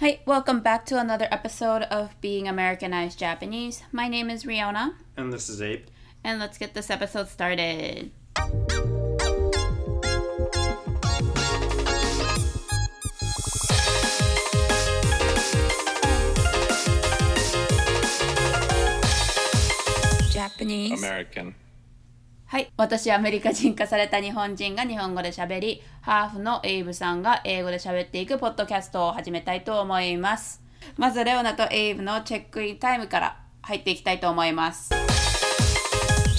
Hi, welcome back to another episode of Being Americanized Japanese. My name is Riona, And this is Abe. and let's get this episode started. Japanese. American. はい、私アメリカ人化された日本人が日本語で喋り、ハーフのエイブさんが英語で喋っていくポッドキャストを始めたいと思います。まずレオナとエイブのチェックインタイムから入っていきたいと思います。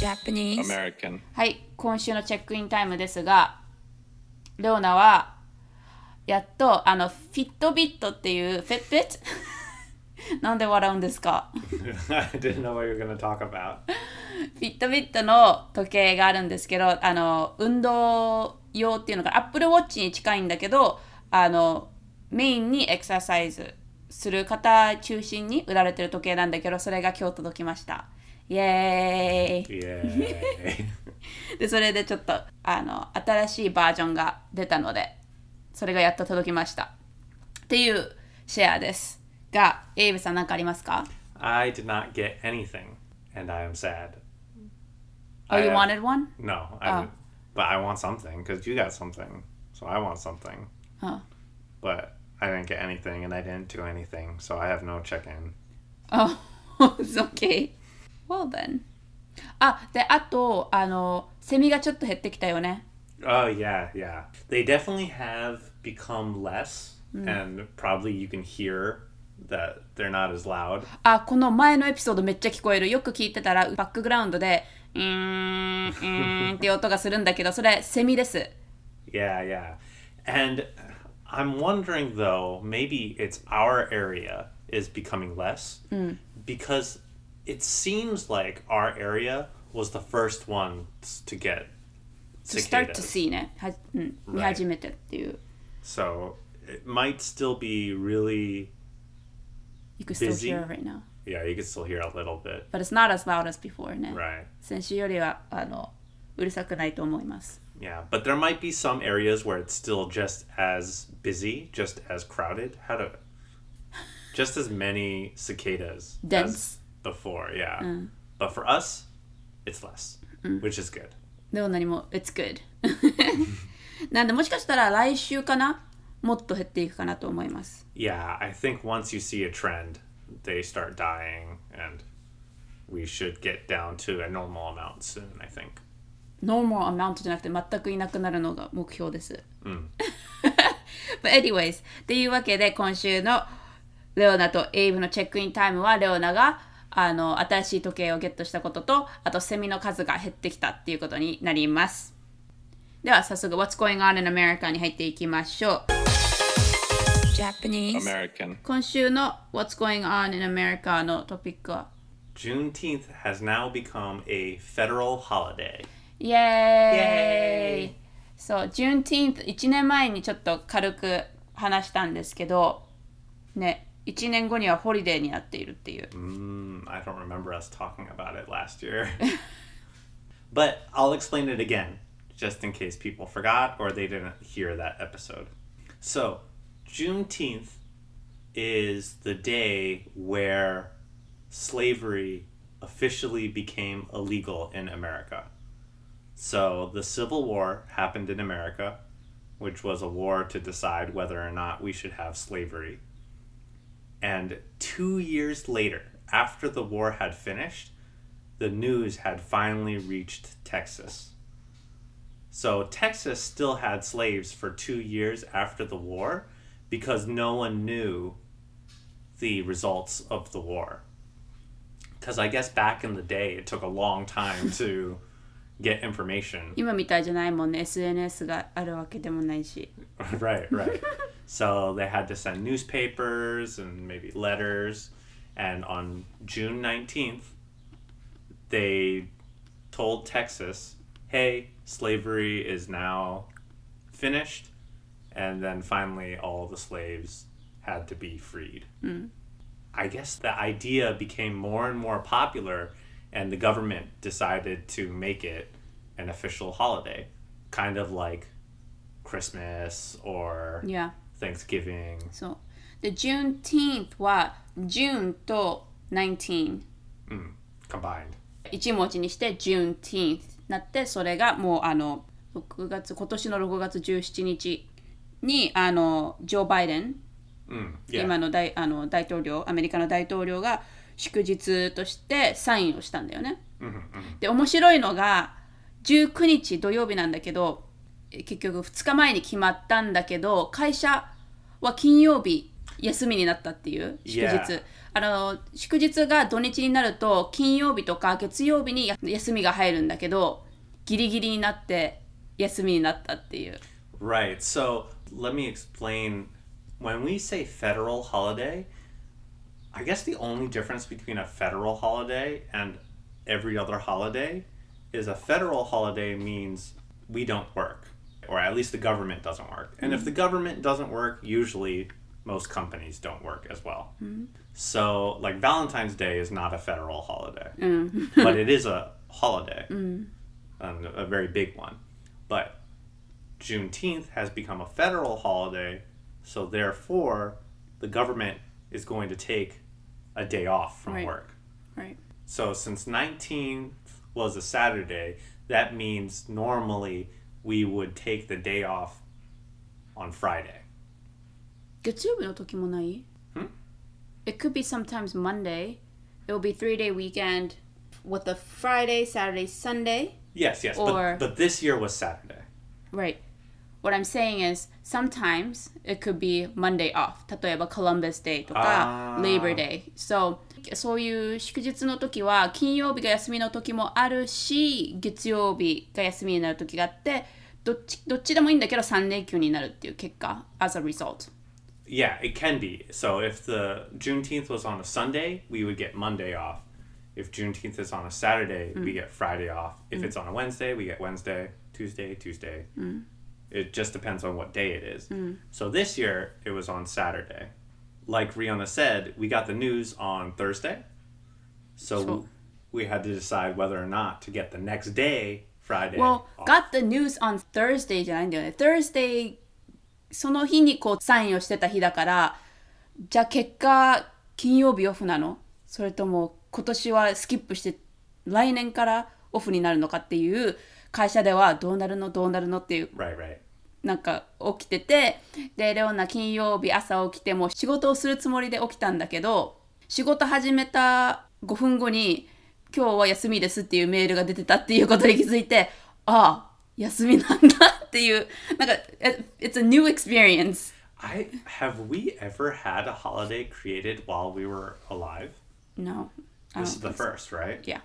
Japanese American. はい、今週のチェックインタイムですが、レオナはやっとあのフィットビットっていうフィットビット なんで笑うんですか？I didn't know what you were going to talk about. フィットビットの時計があるんですけど、あの運動用っていうのが Apple Watch に近いんだけど、あのメインにエクササイズする方中心に売られてる時計なんだけど、それが今日届きました。イエーイ Yay. で、それでちょっとあの新しいバージョンが出たので、それがやっと届きました。っていうシェアです。が、エイブさん何かありますか I did not get anything, and I am sad. Oh, I you have- wanted one? No, I Oh. didn't. But I want something because you got something. So I want something. Huh. But I didn't get anything, and I didn't do anything. So I have no check in. Oh, it's okay. Well then. あ、で、あと、あの、セミがちょっと減ってきたよね。 Oh, yeah, yeah. They definitely have become less, and probably you can hear that they're not as loud. あ、この前のエピソードめっちゃ聞こえる。よく聞いてたら、バックグラウンドで、うーん、うーんっていう音がするんだけど、それ、セミです。 Yeah, yeah. And I'm wondering though, maybe it's our area is becoming less because it seems like our area was the first ones to get To start to cicadas. see ね。はうん、見始めてっていう。 So it might still be really You can still Busy. hear it right now. yeah, you can still hear a little bit. But it's not as loud as before ね。 Right. 先週よりは、あの、うるさくないと思います。 Yeah, but there might be some areas where it's still just as busy, just as crowded. How to just as many cicadas Dense. as before, yeah. But for us, it's less, which is good. でも何も、It's good. なんで、もしかしたら来週かな もっと減っていくかなと思います。Yeah, I think once you see a trend, they start dying, and we should get down to a normal amount soon. I think. normal amount じゃなくて全くいなくなるのが目標です。But anyways っていうわけで今週のレオナとエイブのチェックインタイムはレオナがあの新しい時計をゲットしたこととあとセミの数が減ってきたっていうことになります。では早速 What's going on in America に入っていきましょう。Japanese American. 今週の What's going on in America のトピックは Juneteenth has now become a federal holiday. イエーイそう、Juneteenth、1年前にちょっと軽く話したんですけど、ね、1年後にはホリデーになっているっていう。Mm, I don't remember us talking about it last year. but I'll explain it again, just in case people forgot or they didn't hear that episode. So, Juneteenth is the day where slavery officially became illegal in America. So, the Civil War happened in America, which was a war to decide whether or not we should have slavery. And two years later, after the war had finished, the news had finally reached Texas. So Texas still had slaves for two years after the war because no one knew the results of the war. Because I guess back in the day, it took a long time to get information. 今みたいじゃないもんね、SNS があるわけでもないし。 right, right. so they had to send newspapers and maybe letters. And on June 19th, they told Texas, hey, slavery is now finished. And then finally, all the slaves had to be freed. I guess the idea became more and more popular, and the government decided to make it an official holiday, kind of like Christmas or Yeah. Thanksgiving. そう で Juneteenth は June と19 Combined. 一文字にして Juneteenth なってそれがもうあの6月今年の6月17日 にあのジョー・バイデン Mm, yeah. 今の大あの大統領アメリカの大統領が祝日としてサインをしたんだよね。で面白いのが19日土曜日なんだけどえ結局2日前に決まったんだけど会社は金曜日休みになったっていう祝日。あの祝日が土日になると金曜日とか月曜日にや休みが入るんだけどギリギリになって休みになったっていう。Right. So let me explain. When we say federal holiday, I guess the only difference between a federal holiday and every other holiday is a federal holiday means we don't work, or at least the government doesn't work. And if the mm-hmm. government doesn't work, usually most companies don't work as well. Mm-hmm. So, like Valentine's Day is not a federal holiday, mm. but it is a holiday, mm. and a very big one. But Juneteenth has become a federal holiday, so therefore the government is going to take a day off from Right. work. Right. So since 19th was a Saturday, that means normally we would take the day off on Friday. 月曜日の時もない It could be sometimes Monday. It will be three day weekend with a Friday, Saturday, Sunday. Yes, yes, Or- but, but this year was Saturday. Right. What I'm saying is sometimes it could be Monday off. 例えば Columbus Day とかあー Labor Day. So そういう祝日の時は金曜日が休みの時もあるし月曜日が休みになる時があってどっちどっちでもいいんだけど3連休になるっていう結果 as a result. Yeah, it can be. So if the Juneteenth was on a Sunday, we would get Monday off. If Juneteenth is on a Saturday, we get Friday off. If it's on a Wednesday, we get Wednesday, Tuesday, Tuesday. It just depends on what day it is. Mm. So this year it was on Saturday. Like Riona said, we got the news on Thursday. So, so we had to decide whether or not to get the next day, Friday. Well, off. got the news on Thursday じゃないんだよね。Thursday その日にこうサインをしてた日だから、じゃあ結果金曜日オフなのそれとも今年はスキップして来年からオフになるのかっていう会社ではどうなるのどうなるのっていう right, right. なんか起きててでレオナ金曜日朝起きても仕事をするつもりで起きたんだけど仕事始めた5分後に「今日は休みです」っていうメールが出てたっていうことに気づいて「ああ休みなんだ」っていうなんか「It's a new experience」I have we ever had a holiday created while we were alive? No. This is the first, right? Yeah.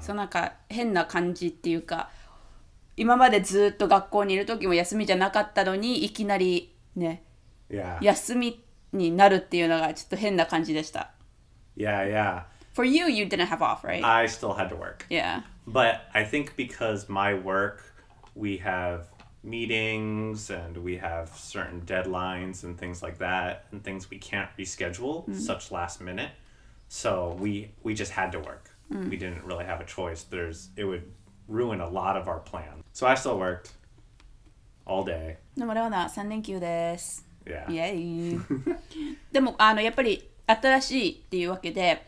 そうなんか変な感じっていうか今までずっと学校にいる時も休みじゃなかったのにいきなりね yeah. 休みになるっていうのがちょっと変な感じでした Yeah, yeah. For you, you didn't have off, right? I still had to work. yeah. But I think because my work, we have meetings and we have certain deadlines and things like that and things we can't reschedule such last minute. So we we just had to work. We didn't really have a choice. There's it would ruin a lot of our plans. So I still worked all day. でもレオナ3連休です。 Yeah. イエイでもあのやっぱり新しいっていうわけで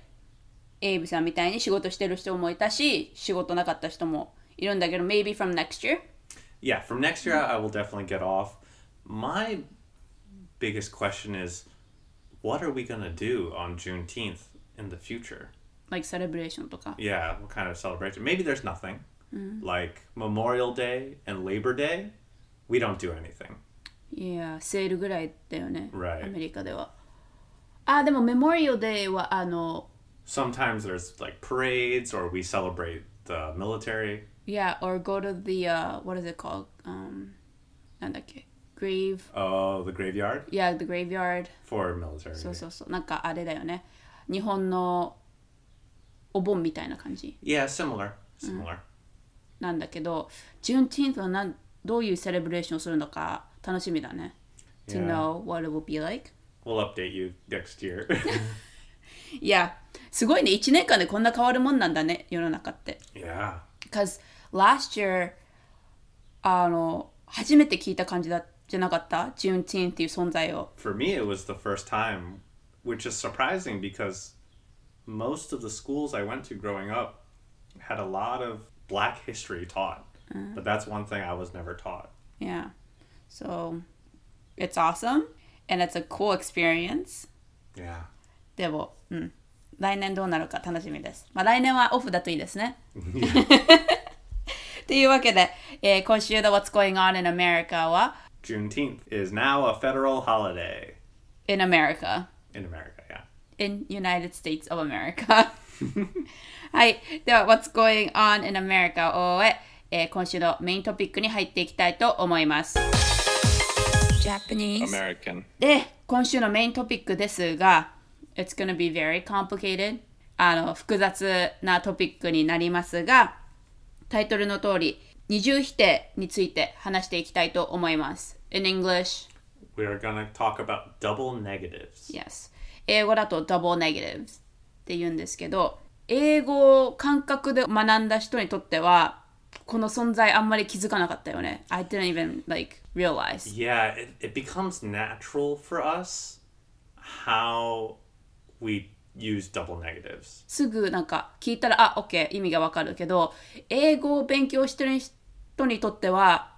エイブさんみたいに仕事してる人もいたし仕事なかった人もいるんだけど maybe from next year Yeah, from next year I will definitely get off. My biggest question is what are we going to do on Juneteenth in the future? like celebration とか Yeah, what kind of celebration? Maybe there's nothing. Like Memorial Day and Labor Day, we don't do anything. いやセールぐらいだよね、 Right. アメリカではあでもメモリアルデーはあの Sometimes there's like parades or we celebrate the military. Yeah, or go to the uh, what is it called? Um, なんだっけ grave. Oh, the graveyard Yeah, the graveyard. for military. そうそうそう。なんかあれだよね。日本の お盆みたいな感じ Yeah, similar. Similar. なんだけど、Juneteenth はなんどういうセレブレーションをするのか楽しみだね。To Yeah. know what it will be like. We'll update you next year. いや、すごいね。1年間でこんな変わるもんなんだね、世の中って。yeah. Because last year, あの、初めて聞いた感じだじゃなかった ?Juneteenth っていう存在を。For me, it was the first time, which is surprising because most of the schools I went to growing up had a lot of black history taught. But that's one thing I was never taught. Yeah. So, it's awesome and it's a cool experience. Yeah. でも、うん。来年どうなるか楽しみです。まあ来年はオフだといいですね。というわけで、えー今週の What's Going On in America は Juneteenth is now a federal holiday In America. in America. In United States of America はいでは What's going on in America を終ええー今週のメイントピックに入っていきたいと思います Japanese American. で今週のメイントピックですが It's gonna be very complicated あの複雑なトピックになりますがタイトルの通り二重否定について話していきたいと思います In English We are to talk about double negatives. Yes. 英語だと double negatives って言うんですけど、英語を感覚で学んだ人にとっては、この存在あんまり気づかなかったよね。I didn't even like realize. Yeah, it, it becomes natural for us how we use double negatives. すぐなんか聞いたら、あ、OK、意味がわかるけど、英語を勉強してる人にとっては、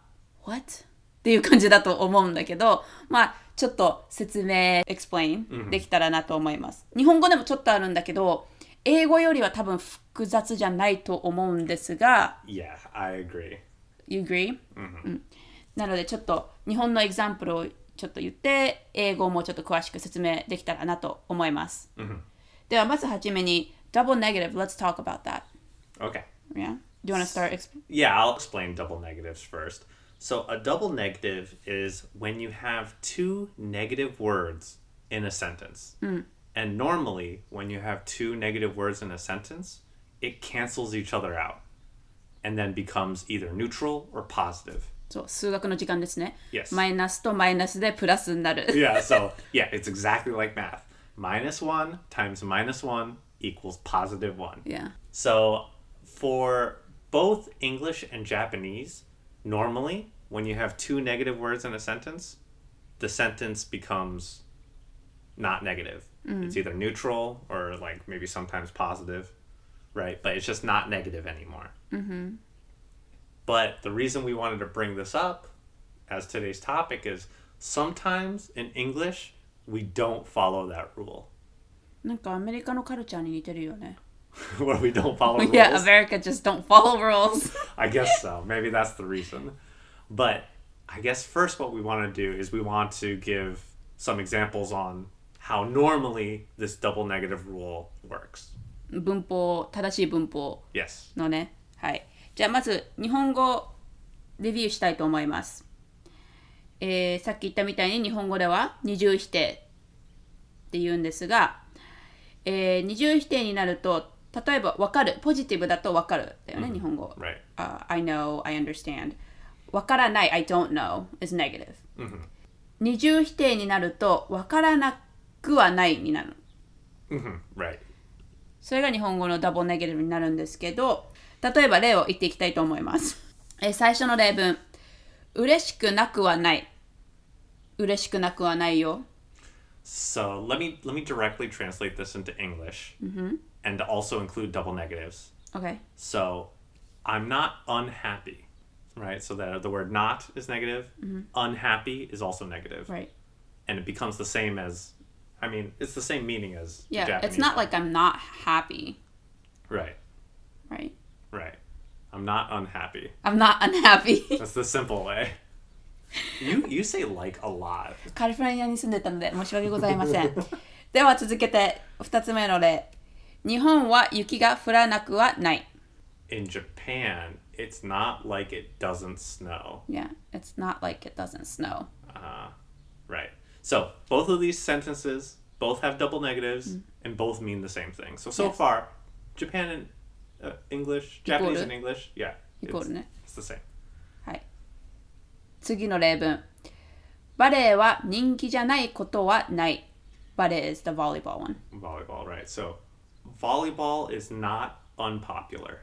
What? っていう感じだと思うんだけど、まあ、ちょっと説明、explain できたらなと思います。日本語でもちょっとあるんだけど、英語よりは多分複雑じゃないと思うんですが、Yeah, I agree. You agree? うんなのでちょっと日本のエグザンプルをちょっと言って英語もちょっと詳しく説明できたらなと思います。ではまずはじめに Double negative, let's talk about that. Okay. Yeah? Do you want to start? Yeah, I'll explain double negatives first. So, a double negative is when you have two negative words in a sentence. And normally, when you have two negative words in a sentence, it cancels each other out and then becomes either neutral or positive. そう数学の時間ですね。 Yes. マイナスとマイナスでプラスになる。 Yeah, so yeah, it's exactly like math. Minus one times minus one equals positive one. Yeah. So, for both English and Japanese, normally when you have two negative words in a sentence, the sentence becomes not negative. It's either neutral or like maybe sometimes positive, right? But it's just not negative anymore. Mm-hmm. But the reason we wanted to bring this up as today's topic is sometimes in English, we don't follow that rule. なんかアメリカのカルチャーに似てるよね。 Where we don't follow rules. Yeah, America just don't follow rules. I guess so. Maybe that's the reason. But I guess first, what we want to do is we want to give some examples on how normally this double negative rule works. 文法、正しい文法.のね。はい。じゃあまず日本語レビューしたいと思います。えーさっき言ったみたいに日本語では二重否定って言うんですが、えー二重否定になると例えば分かるポジティブだと分かるだよね、日本語。Right. Uh, I know, I understand. 分からない I don't know is negative. 二重否定になると分からなくはないになる。hmm Right. それが日本語のダブルネガティブになるんですけど、例えば例を言っていきたいと思います。えー最初の例文。嬉しくなくはない。嬉しくなくはないよ。So let me let me directly translate this into English, mm-hmm. and also include double negatives. Okay. So I'm not unhappy, right? So that the word not is negative. Mm-hmm. Unhappy is also negative. Right. and it becomes the same as I mean, it's the same meaning as Yeah, Japanese. it's not like I'm not happy, right, right? right. I'm not unhappy. I'm not unhappy. That's the simple way. You you say like a lot. カリフォルニアに住んでたので申し訳ございません。では続けて2つ目の例。日本は雪が降らなくはない。 In Japan, it's not like it doesn't snow. Yeah, it's not like it doesn't snow. Uh, right. So both of these sentences both have double negatives and both mean the same thing. So so Yes. far, Japan and uh, English, Japanese Equal. and English, yeah, Equal, it's, ne? it's the same. はい。次の例文。バレエは人気じゃないことはない。バレエ is the volleyball one. Volleyball, right? So volleyball is not unpopular.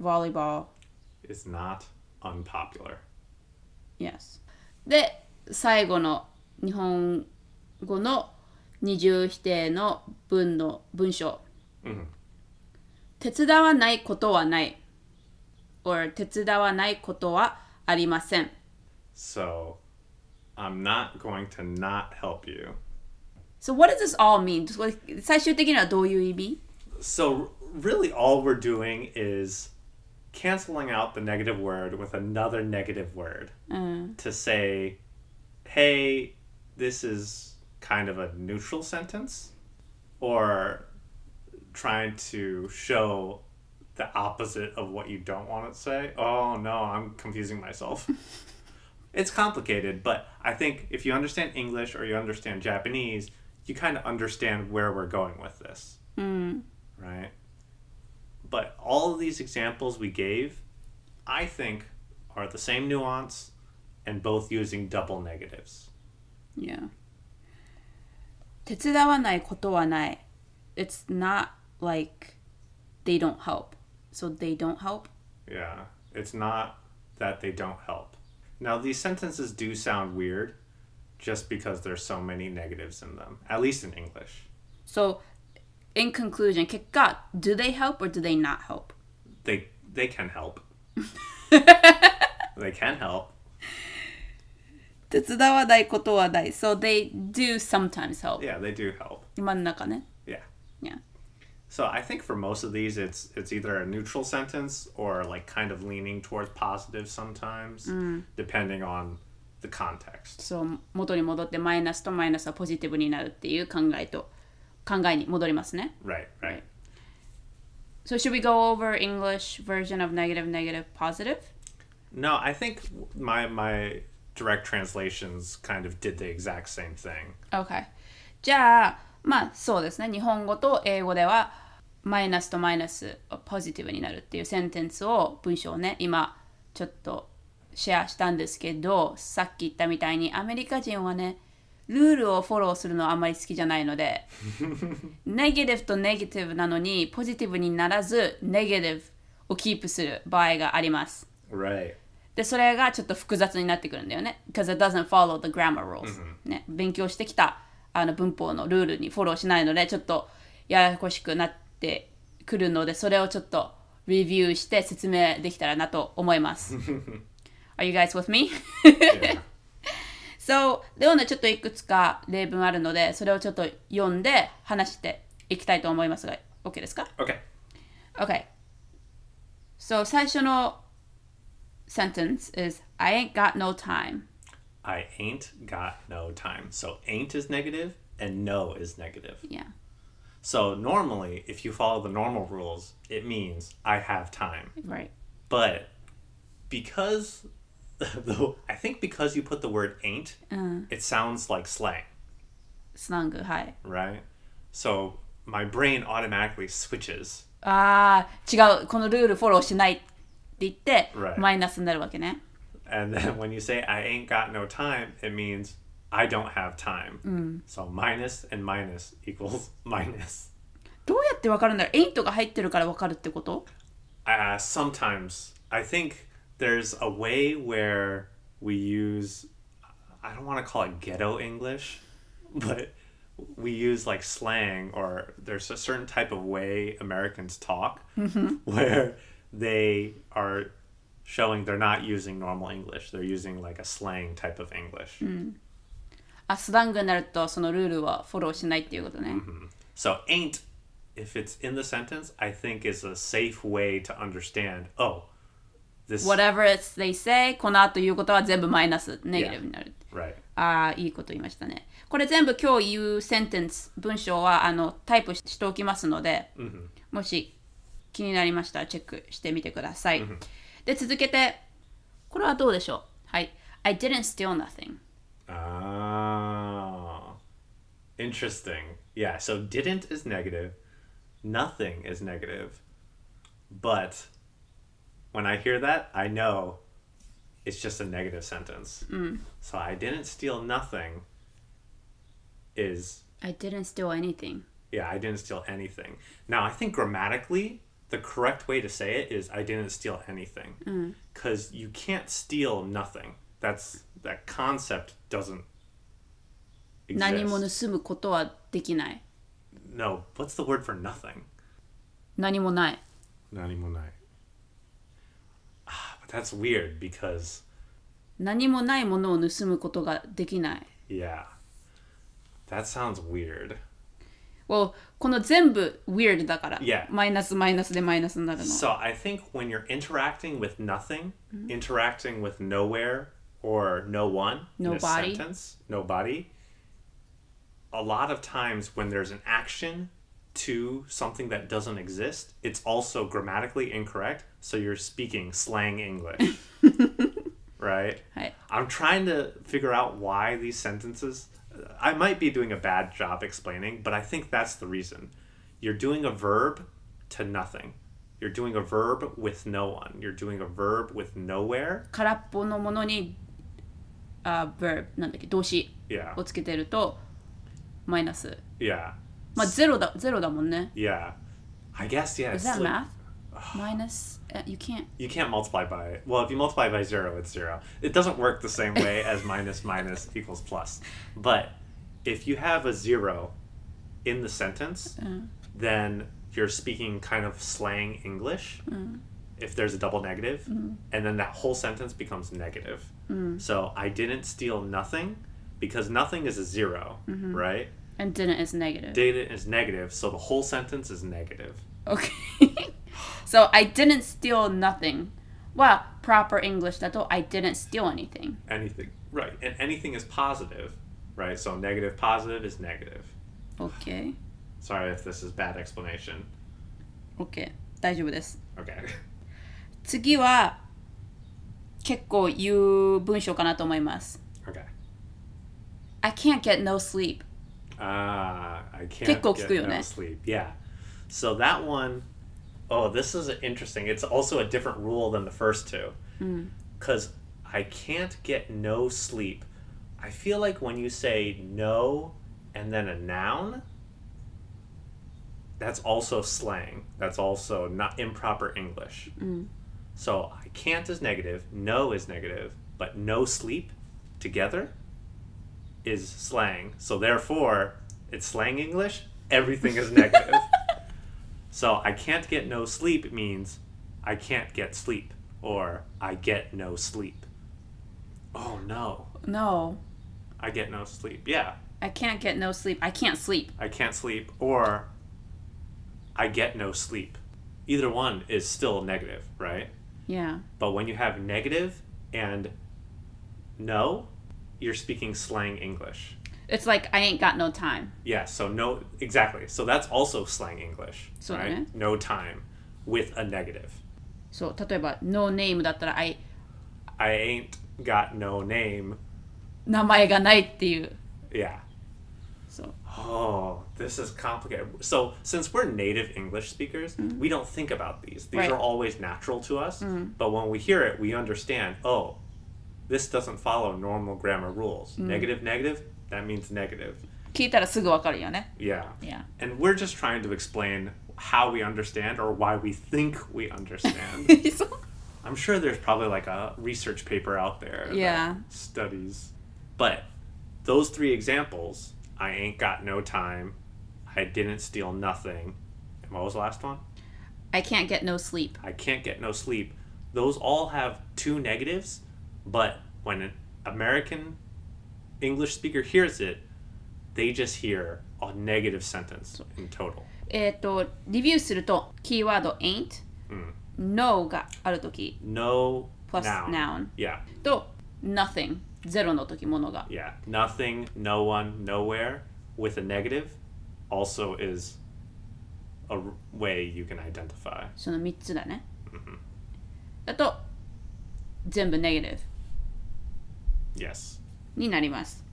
Volleyball, Is not unpopular. yes. で、最後の日本語の二重否定の文の文章。手伝わないことはない。or 手伝わないことはありません。So, I'm not going to not help you. So what does this all mean? それ最終的にはどういう意味 So, really, all we're doing is canceling out the negative word with another negative word to say, hey, this is kind of a neutral sentence, or trying to show the opposite of what you don't want to say. Oh no, I'm confusing myself. it's complicated, but I think if you understand English or you understand Japanese, you kind of understand where we're going with this. Right? But all of these examples we gave, I think, are the same nuance and both using double negatives. Yeah. 手伝わないことはない。It's not like they don't help. So they don't help. Yeah, it's not that they don't help. Now, these sentences do sound weird just because there's so many negatives in them, at least in English. So in conclusion, 結果 do they help or do they not help? They they can help. they can help. 手伝わないことはない。So they do sometimes help. Yeah, they do help. 真ん中ね。 Yeah. Yeah. So I think for most of these, it's it's either a neutral sentence or like kind of leaning towards positive sometimes, depending on the context. そう元に戻ってマイナスとマイナスはポジティブになるっていう考えと考えに戻りますね。 Right, right. So should we go over English version of negative, negative, positive? No, I think my my direct translations kind of did the exact same thing. Okay. じゃあ、まあそうですね。日本語と英語では マイナスとマイナスがポジティブになるっていうセンテンスを文章をね、今ちょっとシェアしたんですけど、さっき言ったみたいにアメリカ人はね、ルールをフォローするのはあんまり好きじゃないので、ネガティブとネガティブなのにポジティブにならず、ネガティブをキープする場合があります。Right. で、それがちょっと複雑になってくるんだよね。because it doesn't follow the grammar rules、ね。勉強してきたあの文法のルールにフォローしないので、ちょっとややこしくなってくるので、それをちょっとレビューして説明できたらなと思います。Are you guys with me? So, ではね、ちょっといくつか例文あるので、それをちょっと読んで話していきたいと思いますが、OK ですか okay. Okay. So 最初の sentence is I ain't got no time. I ain't got no time. So ain't is negative and no is negative. Yeah. So normally, if you follow the normal rules, it means I have time. Right. But because the I think because you put the word ain't, it sounds like slang, スラング、はい。 right? So my brain automatically switches. ああ、違う。このルールフォローしないって言って、 Right. マイナスになるわけね。 And then when you say I ain't got no time, it means I don't have time. So minus and minus equals minus. どうやってわかるんだろう ?8 が入ってるからわかるってこと Uh, sometimes I think there's a way where we use I don't want to call it ghetto English, but we use like slang or there's a certain type of way Americans talk where they are showing they're not using normal English. They're using like a slang type of English. あ、スラングになるとそのルールはフォローしないっていうことね。So ain't, if it's in the sentence, I think is a safe way to understand. Oh, this Whatever it's they say, この後言うことは全部マイナス、ネガティブになる。right. ああ、いいこと言いましたね。これ全部今日言うセンテンス、文章はあのタイプしておきますので、もし気になりましたらチェックしてみてください。で、続けて、これはどうでしょう？はい。I didn't steal nothing. Oh, interesting. Yeah, so didn't is negative, nothing is negative. But when I hear that, I know it's just a negative sentence. Mm. So I didn't steal nothing is, I didn't steal anything. yeah, I didn't steal anything. Now, I think grammatically, the correct way to say it is I didn't steal anything. Mm. Because you can't steal nothing. that's that concept doesn't 何も.盗むことはできない No, what's the word for nothing? 何もない Nanimonai. Ah, but that's weird because 何もないものを盗むことができない yeah. That sounds weird. well この全部 weird だから、Yeah. マイナスマイナスでマイナスになるの So I think when you're interacting with nothing, interacting with nowhere or no one in a Nobody. sentence, nobody, a lot of times when there's an action to something that doesn't exist, it's also grammatically incorrect. So you're speaking slang English. right? はい I'm trying to figure out why these sentences. I might be doing a bad job explaining, but I think that's the reason. You're doing a verb to nothing. You're doing a verb with no one. You're doing a verb with nowhere. 空っぽのものにあ verb なんだっけ動詞 Yeah. をつけてると マイナス Yeah. まあゼロだゼロだもんね Yeah. I guess, yeah. Is it's that like- math? Minus? Uh, you can't. You can't multiply by well, if you multiply by zero, it's zero. It doesn't work the same way as minus minus equals plus. But if you have a zero in the sentence, then you're speaking kind of slang English. If there's a double negative, and then that whole sentence becomes negative. So I didn't steal nothing because nothing is a 0 right? And didn't is negative. Data is negative, so the whole sentence is negative. okay. so I didn't steal nothing. は proper English だと I didn't steal anything. anything right and anything is positive right so negative positive is negative Okay. sorry if this is bad explanation Okay. 大丈夫です。 okay 次は結構言う文章かなと思います。 okay I can't get no sleep. ah i can't 結構 get 聞くよ no ね。 sleep yeah so that one oh this is interesting it's also a different rule than the first two because i can't get no sleep i feel like when you say no and then a noun that's also slang that's also not improper english so i can't is negative no is negative but no sleep together is slang so therefore it's slang english everything is negative so i can't get no sleep means i can't get sleep or i get no sleep oh no No. i get no sleep yeah I can't get no sleep. I can't sleep. I can't sleep, or I get no sleep. Either one is still negative, right? Yeah. But when you have negative and no, you're speaking slang English. It's like I ain't got no time. Yeah, so no, exactly. So that's also slang English, So, right? yeah. No time with a negative. そう、例えば no name だったら I I ain't got no name. 名前がないっていう。 Yeah. そう。 Oh, this is complicated. So, since we're native English speakers, we don't think about these. These Right. are always natural to us. But when we hear it, we understand, oh, this doesn't follow normal grammar rules. Negative, negative, that means negative. 聞いたらすぐわかるよね。 Yeah. Yeah. And we're just trying to explain how we understand or why we think we understand. そう I'm sure there's probably like a research paper out there Yeah. that studies. But those three examples, I ain't got no time, I didn't steal nothing. And what was the last one? I can't get no sleep. I can't get no sleep. Those all have two negatives, but when an American English speaker hears it, they just hear a negative sentence in total. えっ、と、レビューすると、キーワード ain't、no があるとき No plus noun. noun, Yeah, と nothing、ゼロのときものが。 yeah. Nothing, no one, nowhere with a negative also is a r- way you can identify. その3つだね。だと、全部ネガティ Yes. ブになります。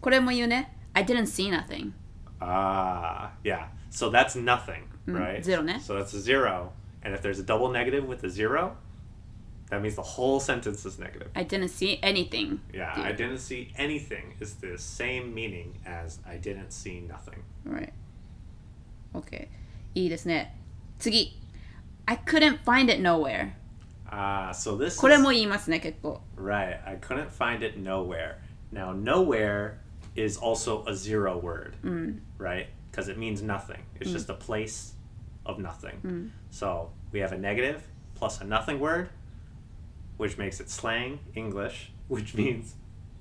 これも言うね。I didn't see nothing. Ah, yeah. So that's nothing, right? zero ne? So that's a zero. And if there's a double negative with a zero, that means the whole sentence is negative. I didn't see anything. Yeah, っていう I didn't see anything is the same meaning as I didn't see nothing. Right. Okay. いいですね。次。I couldn't find it nowhere. Ah, so this これ is も言いますね、結構。 right. I couldn't find it nowhere. Now, nowhere is also a zero word, right? Because it means nothing. It's just a place of nothing. So we have a negative plus a nothing word, which makes it slang English, which means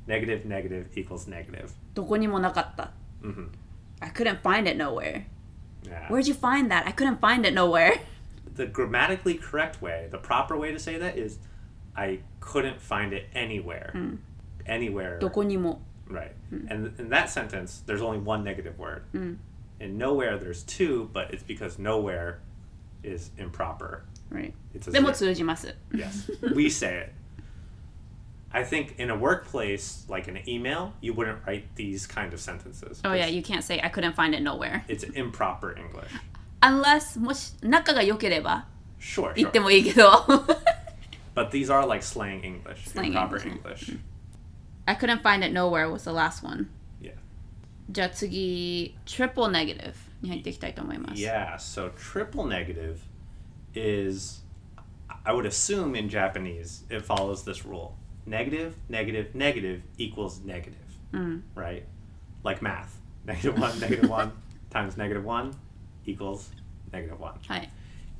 negative negative equals negative. どこにもなかった。 hmm I couldn't find it nowhere. Yeah. Where'd you find that? I couldn't find it nowhere. the grammatically correct way, the proper way to say that is, I couldn't find it anywhere. Anywhere. どこにも。 Right. And in that sentence, there's only one negative word. In nowhere, there's two, but it's because nowhere is improper. Right. It's a でも zero. 通じます。 Yes. we say it. I think in a workplace, like in an email, you wouldn't write these kind of sentences. Oh yeah, you can't say I couldn't find it nowhere. It's improper English. Unless もし仲が良ければ Sure, 言 sure. ってもいいけど。 But these are like slang English, Slang improper English. English. I couldn't find it nowhere was the last one. Yeah. じゃあ次、triple negative に入っていきたいと思います。 Yeah, so triple negative is, I would assume in Japanese, it follows this rule negative, negative, negative equals negative. Right? Like math. Negative 1, negative 1 times negative 1 equals negative 1. はい。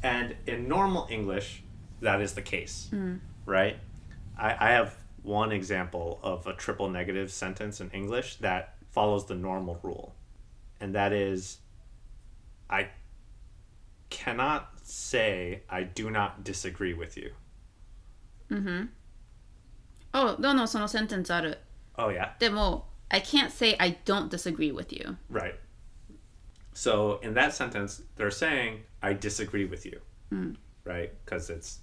And in normal English, that is the case, right? I, I have one example of a triple negative sentence in English that follows the normal rule, and that is I cannot say I do not disagree with you. Oh,どのそのセンテンスある。 Oh, yeah? でも、I can't say I don't disagree with you. Right. So in that sentence, they're saying, I disagree with you. Right? Because it's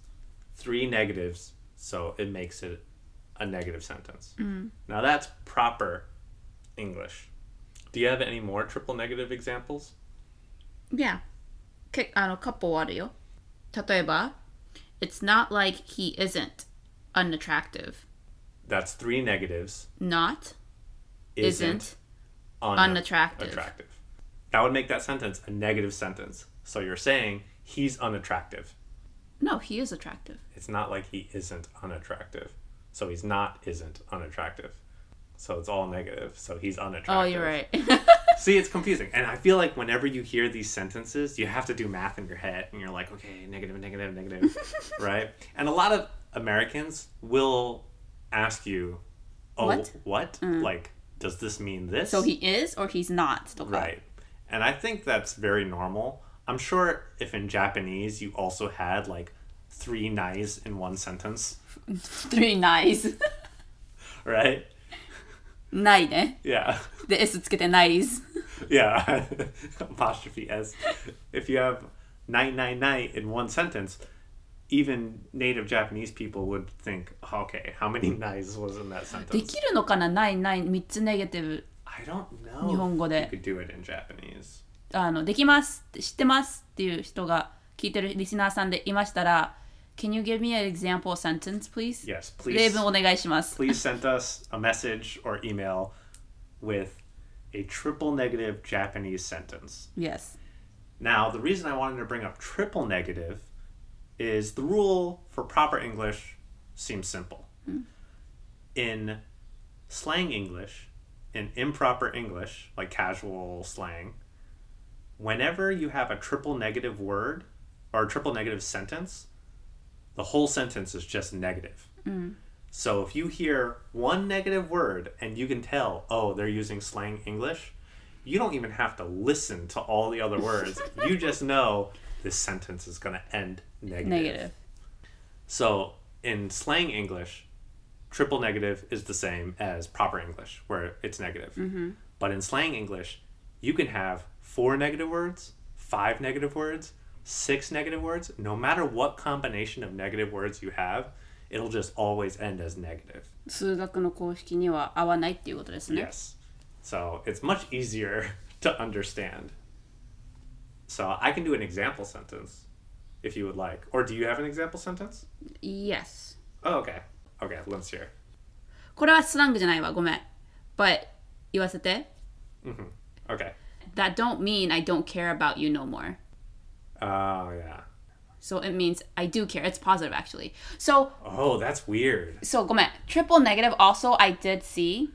three negatives, so it makes it a negative sentence. Now that's proper English. Do you have any more triple negative examples? Yeah. けあの、カップあるよ。例えば、It's not like he isn't unattractive. That's three negatives. Not Isn't, isn't un- unattractive. attractive. That would make that sentence a negative sentence. So you're saying he's unattractive. No, he is attractive. It's not like he isn't unattractive. So he's not isn't unattractive. So it's all negative. So he's unattractive. Oh, you're right. See, it's confusing. And I feel like whenever you hear these sentences, you have to do math in your head and you're like, okay, negative, negative, negative, right? And a lot of Americans will ask you, oh, What? what? Mm. Like, does this mean this? so he is or he's not とか。Right. And I think that's very normal. I'm sure if in Japanese you also had like three nice in one sentence, Three nice. right? ないね。 Yeah. で、S つけて nice. Yeah. Apostrophe S. If you have night, night, night in one sentence, even native Japanese people would think, okay, how many nice was in that で sentence? きるのかなないない3つネガティブ I don't know. 日本語で if you could do it in Japanese. あのできますって知ってますっていう人が聞いてるリスナーさんでいましたら Can you give me an example sentence please? Yes, 例 please. 文お願いします。 please send us a message or email with a triple negative Japanese sentence. Yes. Now, the reason I wanted to bring up triple negative is the rule for proper English seems simple. In slang English, in improper English, like casual slang, whenever you have a triple negative word or a triple negative sentence, the whole sentence is just negative. Mm. So if you hear one negative word and you can tell, oh, they're using slang English, you don't even have to listen to all the other words. you just know this sentence is going to end negative. Negative. So in slang English, triple negative is the same as proper English, where it's negative. But in slang English, you can have four negative words, five negative words, six negative words. No matter what combination of negative words you have, it'll just always end as negative. 数学の公式には合わないっていうことですね。 Yes. So it's much easier to understand. So I can do an example sentence if you would like. Or do you have an example sentence? Yes. Oh, okay. Okay, let's hear. これはスラングじゃないわ。ごめん。But 言わせて。 Okay. That don't mean I don't care about you no more. Oh, yeah. So it means I do care. It's positive actually. So Oh, that's weird. そうごめん triple negative also I did see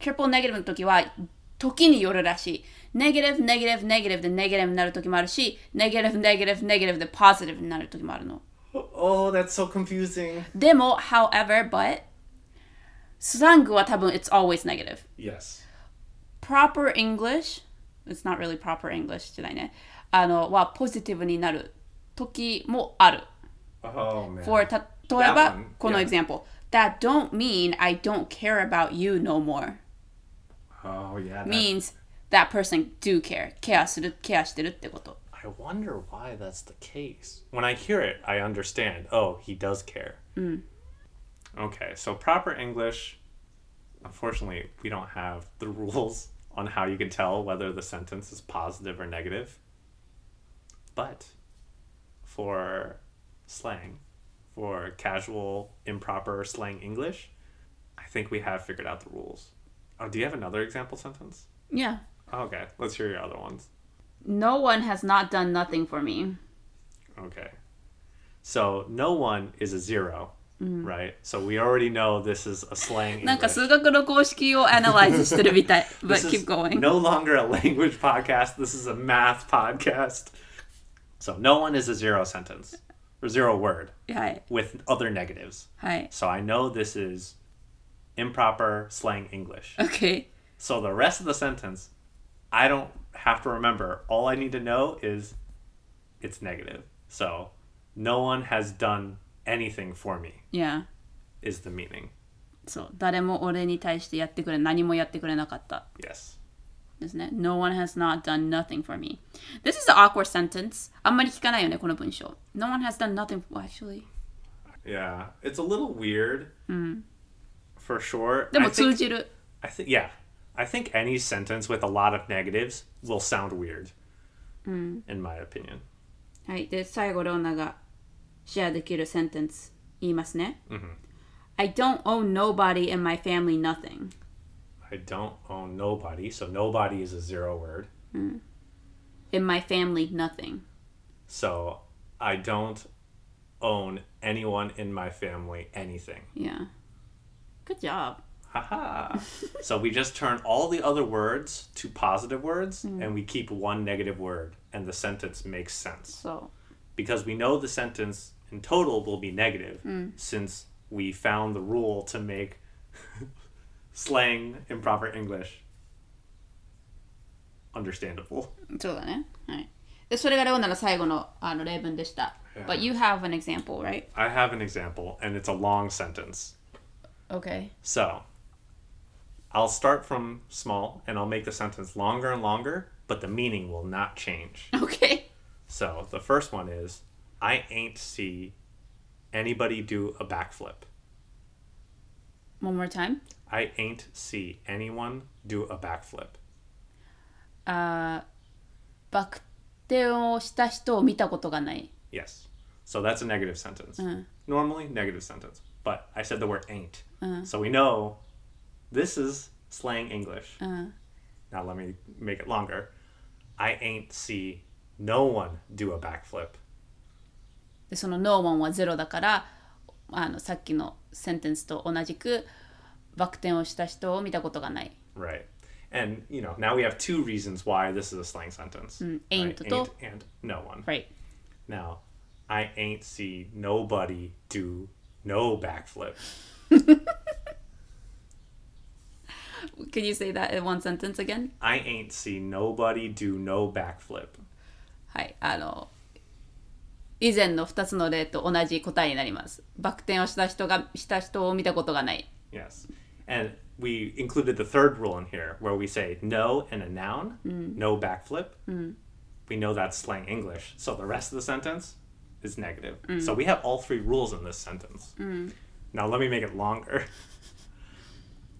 triple negative の時は時によるらしい negative negative negative で negative になる時もあるし negative negative negative で positive になる時もあるの Oh, that's so confusing. でも however but スラングは多分 it's always negative Yes. proper English it's not really proper English じゃないねあのはポジティブになる時もある Oh man. for た例え That ば one, この yeah. example that don't mean I don't care about you no more oh yeah. that- means that person do care ケアするケアしてるってこと I wonder why that's the case. When I hear it, I understand. Oh, he does care. Hmm. Okay, so proper English. Unfortunately, we don't have the rules on how you can tell whether the sentence is positive or negative. But for slang, for casual, improper slang English, I think we have figured out the rules. Oh, do you have another example sentence? yeah Okay, let's hear your other ones. no one has not done nothing for me Okay. So no one is a 0 right? So we already know this is a slang なんか English. 数学の公式を analyze してるみたい but This keep is going no longer a language podcast. This is a math podcast. So no one is a zero sentence or zero word はい with other negatives. はい So I know this is improper slang English. OK So the rest of the sentence, I don't have to remember. All I need to know is it's negative. So no one has done anything for me yeah is the meaning. そう誰も俺に対してやってくれ何もやってくれなかった Yes. ですね No one has not done nothing for me This is an awkward sentence あんまり聞かないよねこの文章 No one has done nothing well, actually Yeah. It's a little weird for sure. でも I 通 think, じる I think yeah. I think any sentence with a lot of negatives will sound weird. In my opinion. はいで最後ローナがシェアできるセンテンス言いますね I don't owe nobody in my family nothing I don't own nobody, so nobody is a zero word. In my family nothing So I don't own anyone in my family anything. Yeah Good job Haha. so we just turn all the other words to positive words and we keep one negative word and the sentence makes sense. そう Because we know the sentence in total will be negative since we found the rule to make slang improper English understandable. そうだねはいでそれがレオナの最後のあの例文でした But you have an example right? I have an example and it's a long sentence. Okay So, I'll start from small and I'll make the sentence longer and longer, but the meaning will not change. Okay So, the first one is I ain't see anybody do a backflip. One more time I ain't see anyone do a backflip. あーバク転をした人を見たことがない Yes. So, that's a negative sentence. Normally, negative sentence. But I said the word ain't. So, we know this is slang English. Now, let me make it longer. I ain't see no one do a backflip. でその No one はゼロだからあのさっきのセンテンスと同じくバク転をした人を見たことがない Right. And, you know, now we have two reasons why this is a slang sentence. ain't right? to- ain't and no one. Right Now, I ain't see nobody do no backflip. Can you say that in one sentence again? I ain't see nobody do no backflip. はいあの以前の2つの例と同じ答えになりますバク転をした人がした人を見たことがない Yes. And we included the third rule in here where we say no and a noun, no backflip. We know that's slang English. So the rest of the sentence is negative. So we have all three rules in this sentence. Now let me make it longer.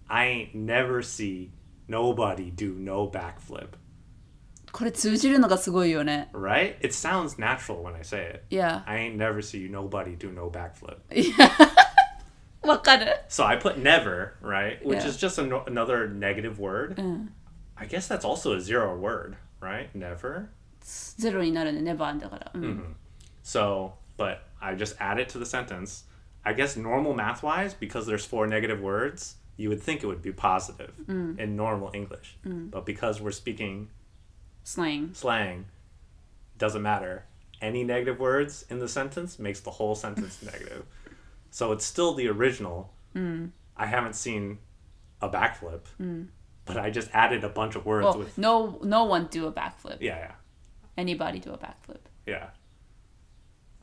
I ain't never see nobody do no backflip. これ通じるのがすごいよね Right? It sounds natural when I say it. Yeah I ain't never see nobody do no backflip. わかる So I put never, right? Which Yeah. is just a, another negative word. I guess that's also a zero word, right? Never. ゼロになるねネバーだから、うん So but I just add it to the sentence. I guess normal math wise, because there's four negative words, you would think it would be positive mm. in normal English. Mm. But because we're speaking Slang. slang, doesn't matter. Any negative words in the sentence makes the whole sentence negative. So it's still the original. Mm. I haven't seen a backflip, but I just added a bunch of words Well, with. no, no one do a backflip. Yeah, yeah, Anybody do a backflip. yeah.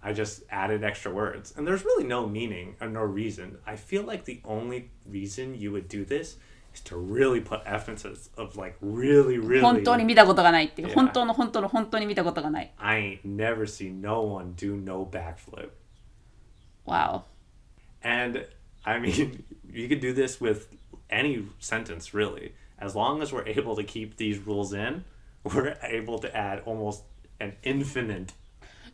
I just added extra words. And there's really no meaning or no reason. I feel like the only reason you would do this is to really put emphasis of like really, really. 本当に見たことがないっていう。 Yeah. 本当の本当の本当に見たことがない。 I ain't never seen no one do no backflip. Wow. And I mean, you could do this with any sentence really. As long as we're able to keep these rules in, we're able to add almost an infinite.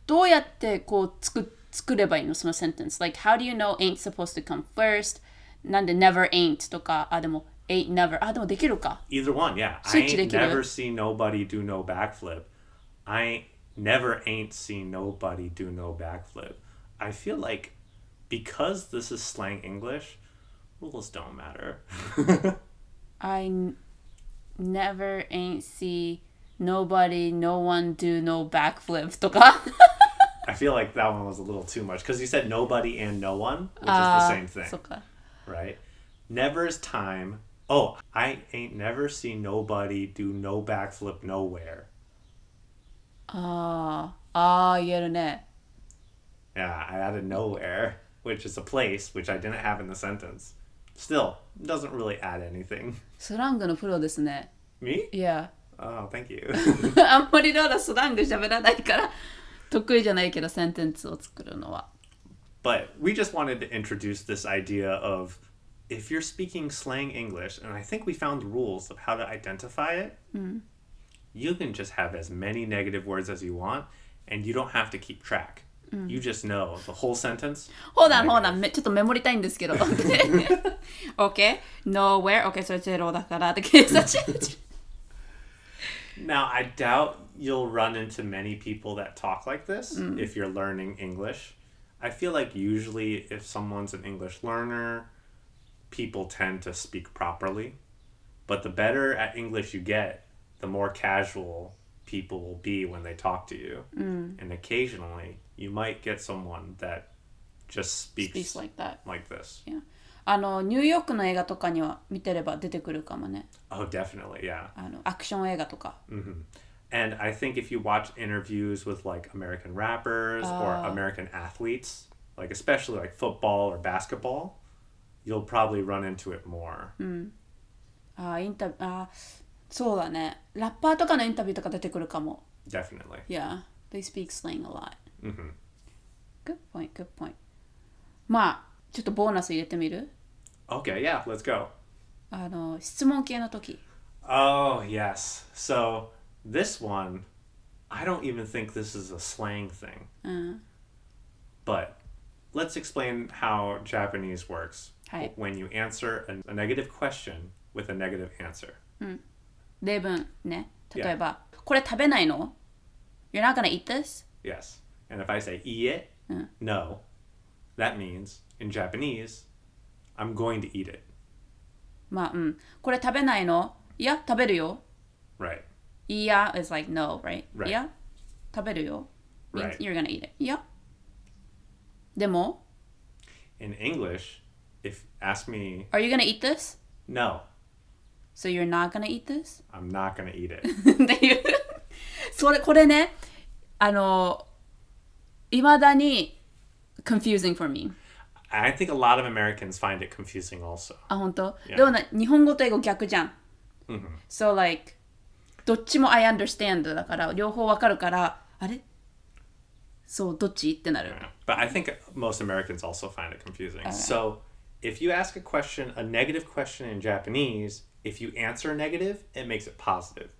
どうやってこう作作ればいいのその sentence? Like, how do you know ain't supposed to come first? なんで never ain't とか、あ、でも ain't never。あ、でもできるか。 Either one, yeah. I Switch ain't できる。 never seen nobody do no backflip. I ain't never ain't seen nobody do no backflip. I feel like because this is slang English, rules don't matter. I n- never ain't see nobody, no one do no backflip とか。 I feel like that one was a little too much because you said nobody and no one, which is the あ same thing. そっか。 right? Never's time. Oh, I ain't never seen nobody do no backflip nowhere. ああ、ああ、言えるね。 Yeah, I added nowhere, which is a place which I didn't have in the sentence. Still, doesn't really add anything. スラングのプロですね。 Me? いや。 Oh, thank you. あんまりローラスラング喋らないから 得意じゃないけどセンテンツを作るのは。but we just wanted to introduce this idea of if you're speaking slang English, and I think we found rules of how to identify it, you can just have as many negative words as you want, and you don't have to keep track. You just know the whole sentence. ほうだんほうだんめちょっとメモりたいんですけど。OK? Nowhere? OK それゼロだからって計算し始め Now, I doubt you'll run into many people that talk like this Mm. if you're learning English. I feel like usually if someone's an English learner, people tend to speak properly. But the better at English you get, the more casual people will be when they talk to you. Mm. And occasionally, you might get someone that just speaks, speaks like that. like this. Yeah. あのニューヨークの映画とかには見てれば出てくるかもね。Oh, definitely, yeah. あのアクション映画とか。And I think if you watch interviews with like American rappers or Oh. American athletes, like especially like football or basketball, you'll probably run into it more. あインタビューあそうだね。ラッパーとかのインタビューとか出てくるかも。Definitely. Yeah, they speak slang a lot. hmm Good point, good point. まあ、ちょっとボーナス入れてみる Okay, yeah, let's go. あの、質問系の時。 Oh, yes. So this one, I don't even think this is a slang thing. うん。 But let's explain how Japanese works Hi. when you answer a, a negative question with a negative answer. 例文ね。例えば、これ食べないの ?You're not gonna eat this? Yes. And if I say iie, no, that means in Japanese, I'm going to eat it. まあ、うん。これ食べないのいや、食べるよ。 Right. いや is like no, right? Right. いや、食べるよ。means Right. you're gonna eat it. いや。でも、 In English, if ask me, Are you gonna eat this? no, So you're not gonna eat this? I'm not going to eat it. っていう。それ、これね、あの、いまだに confusing for me. I think a lot of Americans find it confusing also. あ、本当 Yeah. でもな、日本語と英語逆じゃん。So like, どっちも I understand だから、両方わかるから、あれそう、どっちってなる。 But I think most Americans also find it confusing. So if you ask a question, a negative question in Japanese, if you answer negative, it makes it positive.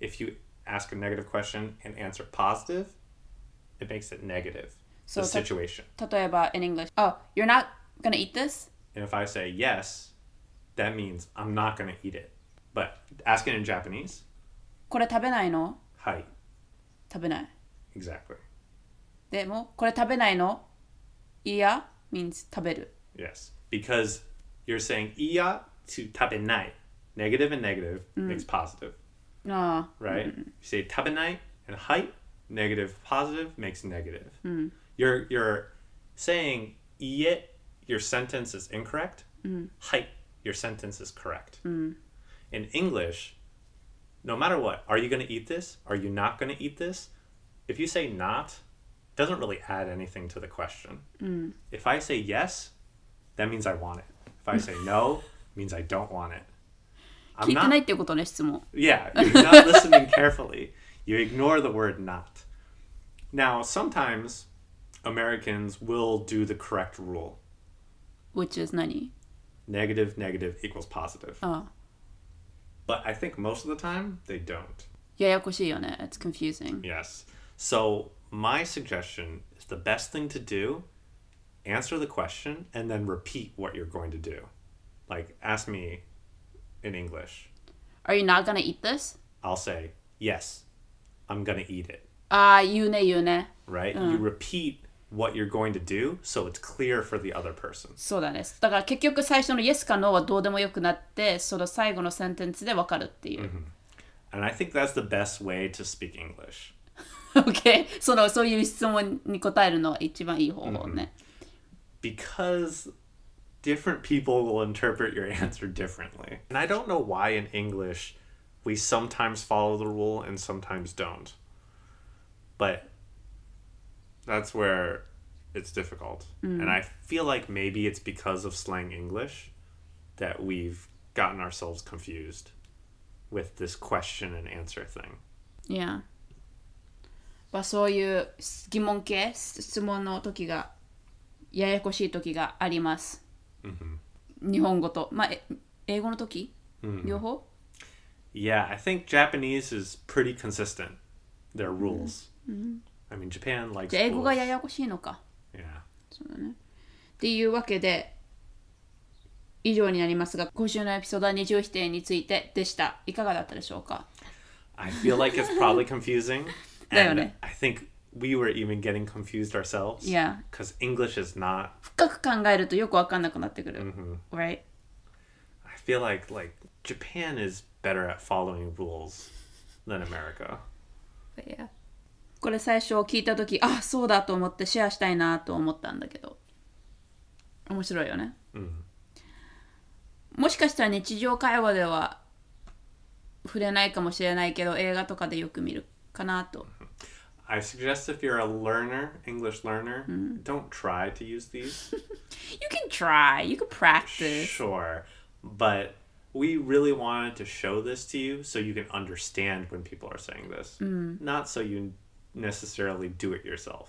If you ask a negative question and answer positive, it makes it negative. So the that- situation. 例えば、in English, oh, you're not gonna eat this? And if I say yes, that means I'm not going to eat it. But ask it in Japanese, これ食べないの hai, 食べない。 exactly. でも、これ食べないのいや means 食べる。 Yes. Because you're saying iya to tabenai. Negative and negative makes positive, ああ、 right? You say tabenai and height, negative positive makes negative. You're you're saying iye, your sentence is incorrect. Height, your sentence is correct. In English, no matter what, are you going to eat this? Are you not going to eat this? If you say not, doesn't really add anything to the question. If I say yes, that means I want it. If I say no, means I don't want it. 聞 I'm いてない not. っていうことね、質問。 Yeah, you're not listening carefully. You ignore the word not. Now, sometimes Americans will do the correct rule. which is 何 Negative, negative equals positive. ああ、 But I think most of the time they don't. ややこしいよね。It's confusing. Yes. So my suggestion is the best thing to do answer the question and then repeat what you're going to do. Like ask me in English. Are you not gonna eat this? I'll say, "Yes. I'm going to eat it." ああ、言うね、言うね。 Right? You repeat what you're going to do so it's clear for the other person. そうだね。だから結局最初の Yes か No はどうでもよくなって、その最後のセンテンスでわかるっていう。 And I think that's the best way to speak English. OK? そのそういう質問に答えるのは一番いい方法ね。 because different people will interpret your answer differently. And I don't know why in English we sometimes follow the rule and sometimes don't. But that's where it's difficult. And I feel like maybe it's because of slang English that we've gotten ourselves confused with this question and answer thing. いや。まあそういう疑問系、質問の時が、ややこしい時があります。日本語と。まあ、え英語の時、両方 Yeah, I think Japanese is pretty consistent. Their rules. I mean, Japan likes じゃあ英語が rules. ややこしいのか。Yeah. そうだね。っていうわけで、以上になりますが、今週のエピソードは二重否定についてでした。いかがだったでしょうか I feel like it's probably confusing. だよ and ね。I think we were even getting confused ourselves. Yeah. Because English is not. 深く考えるとよくわかんなくなってくる。Right? I feel like like Japan is better at following rules than America. But yeah. これ最初聞いたとき、あ、そうだと思ってシェアしたいなと思ったんだけど。面白いよね。もしかしたら日常会話では触れないかもしれないけど、映画とかでよく見るかなと。I suggest if you're a learner, English learner, don't try to use these. You can try, you can practice. Sure. But we really wanted to show this to you so you can understand when people are saying this. Not so you necessarily do it yourself.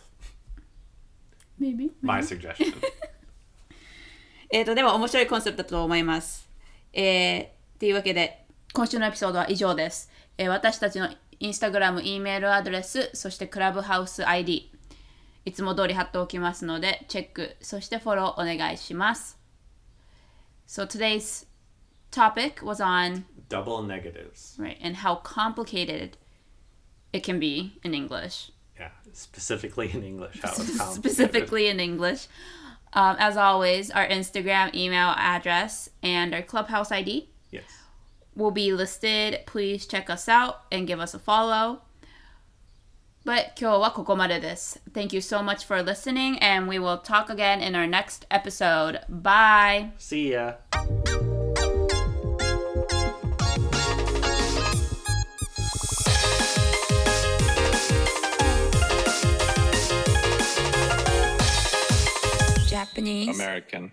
Maybe. My suggestion. えっ、と、でも面白いコンセプトだと思います。えー、っていうわけで、今週のエピソードは以上です。えー私たちのインスタグラム、E メールアドレス、そしてクラブハウス ID、いつも通り貼っておきますので、チェック、そしてフォローお願いします。So today's topic was on, Double negatives. right, and how complicated it can be in English. Yeah. Specifically in English. How it's complicated. specifically in English. Um, as always, our Instagram email address and our Clubhouse ID Yes. will be listed. Please check us out and give us a follow. But 今日はここまでです. Thank you so much for listening, and we will talk again in our next episode. Bye! See ya. American.